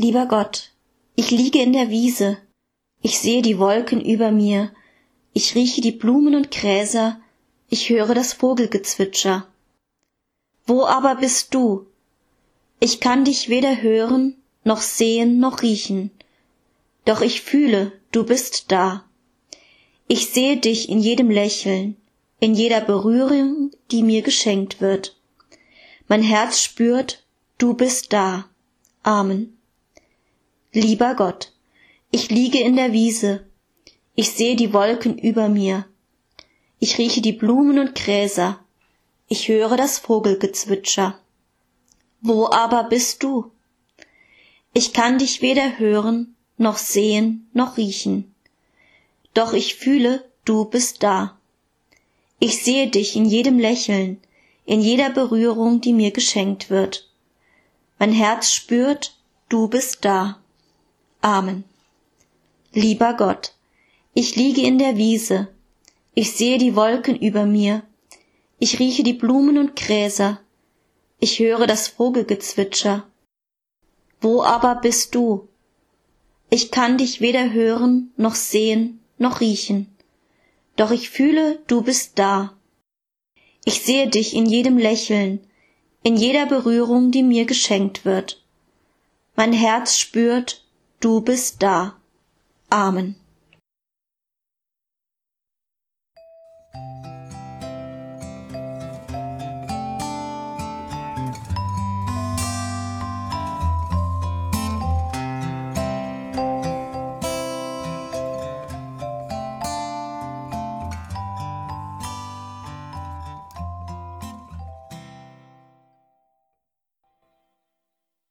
Lieber Gott, ich liege in der Wiese, ich sehe die Wolken über mir, ich rieche die Blumen und Gräser, ich höre das Vogelgezwitscher. Wo aber bist du? Ich kann dich weder hören, noch sehen, noch riechen. Doch ich fühle, du bist da. Ich sehe dich in jedem Lächeln, in jeder Berührung, die mir geschenkt wird. Mein Herz spürt, du bist da. Amen. Lieber Gott, ich liege in der Wiese, ich sehe die Wolken über mir, ich rieche die Blumen und Gräser, ich höre das Vogelgezwitscher. Wo aber bist du? Ich kann dich weder hören, noch sehen, noch riechen. Doch ich fühle, du bist da. Ich sehe dich in jedem Lächeln, in jeder Berührung, die mir geschenkt wird. Mein Herz spürt, du bist da. Amen. Lieber Gott, ich liege in der Wiese, ich sehe die Wolken über mir, ich rieche die Blumen und Gräser, ich höre das Vogelgezwitscher. Wo aber bist du? Ich kann dich weder hören, noch sehen, noch riechen, doch ich fühle, du bist da. Ich sehe dich in jedem Lächeln, in jeder Berührung, die mir geschenkt wird. Mein Herz spürt, du bist da. Amen.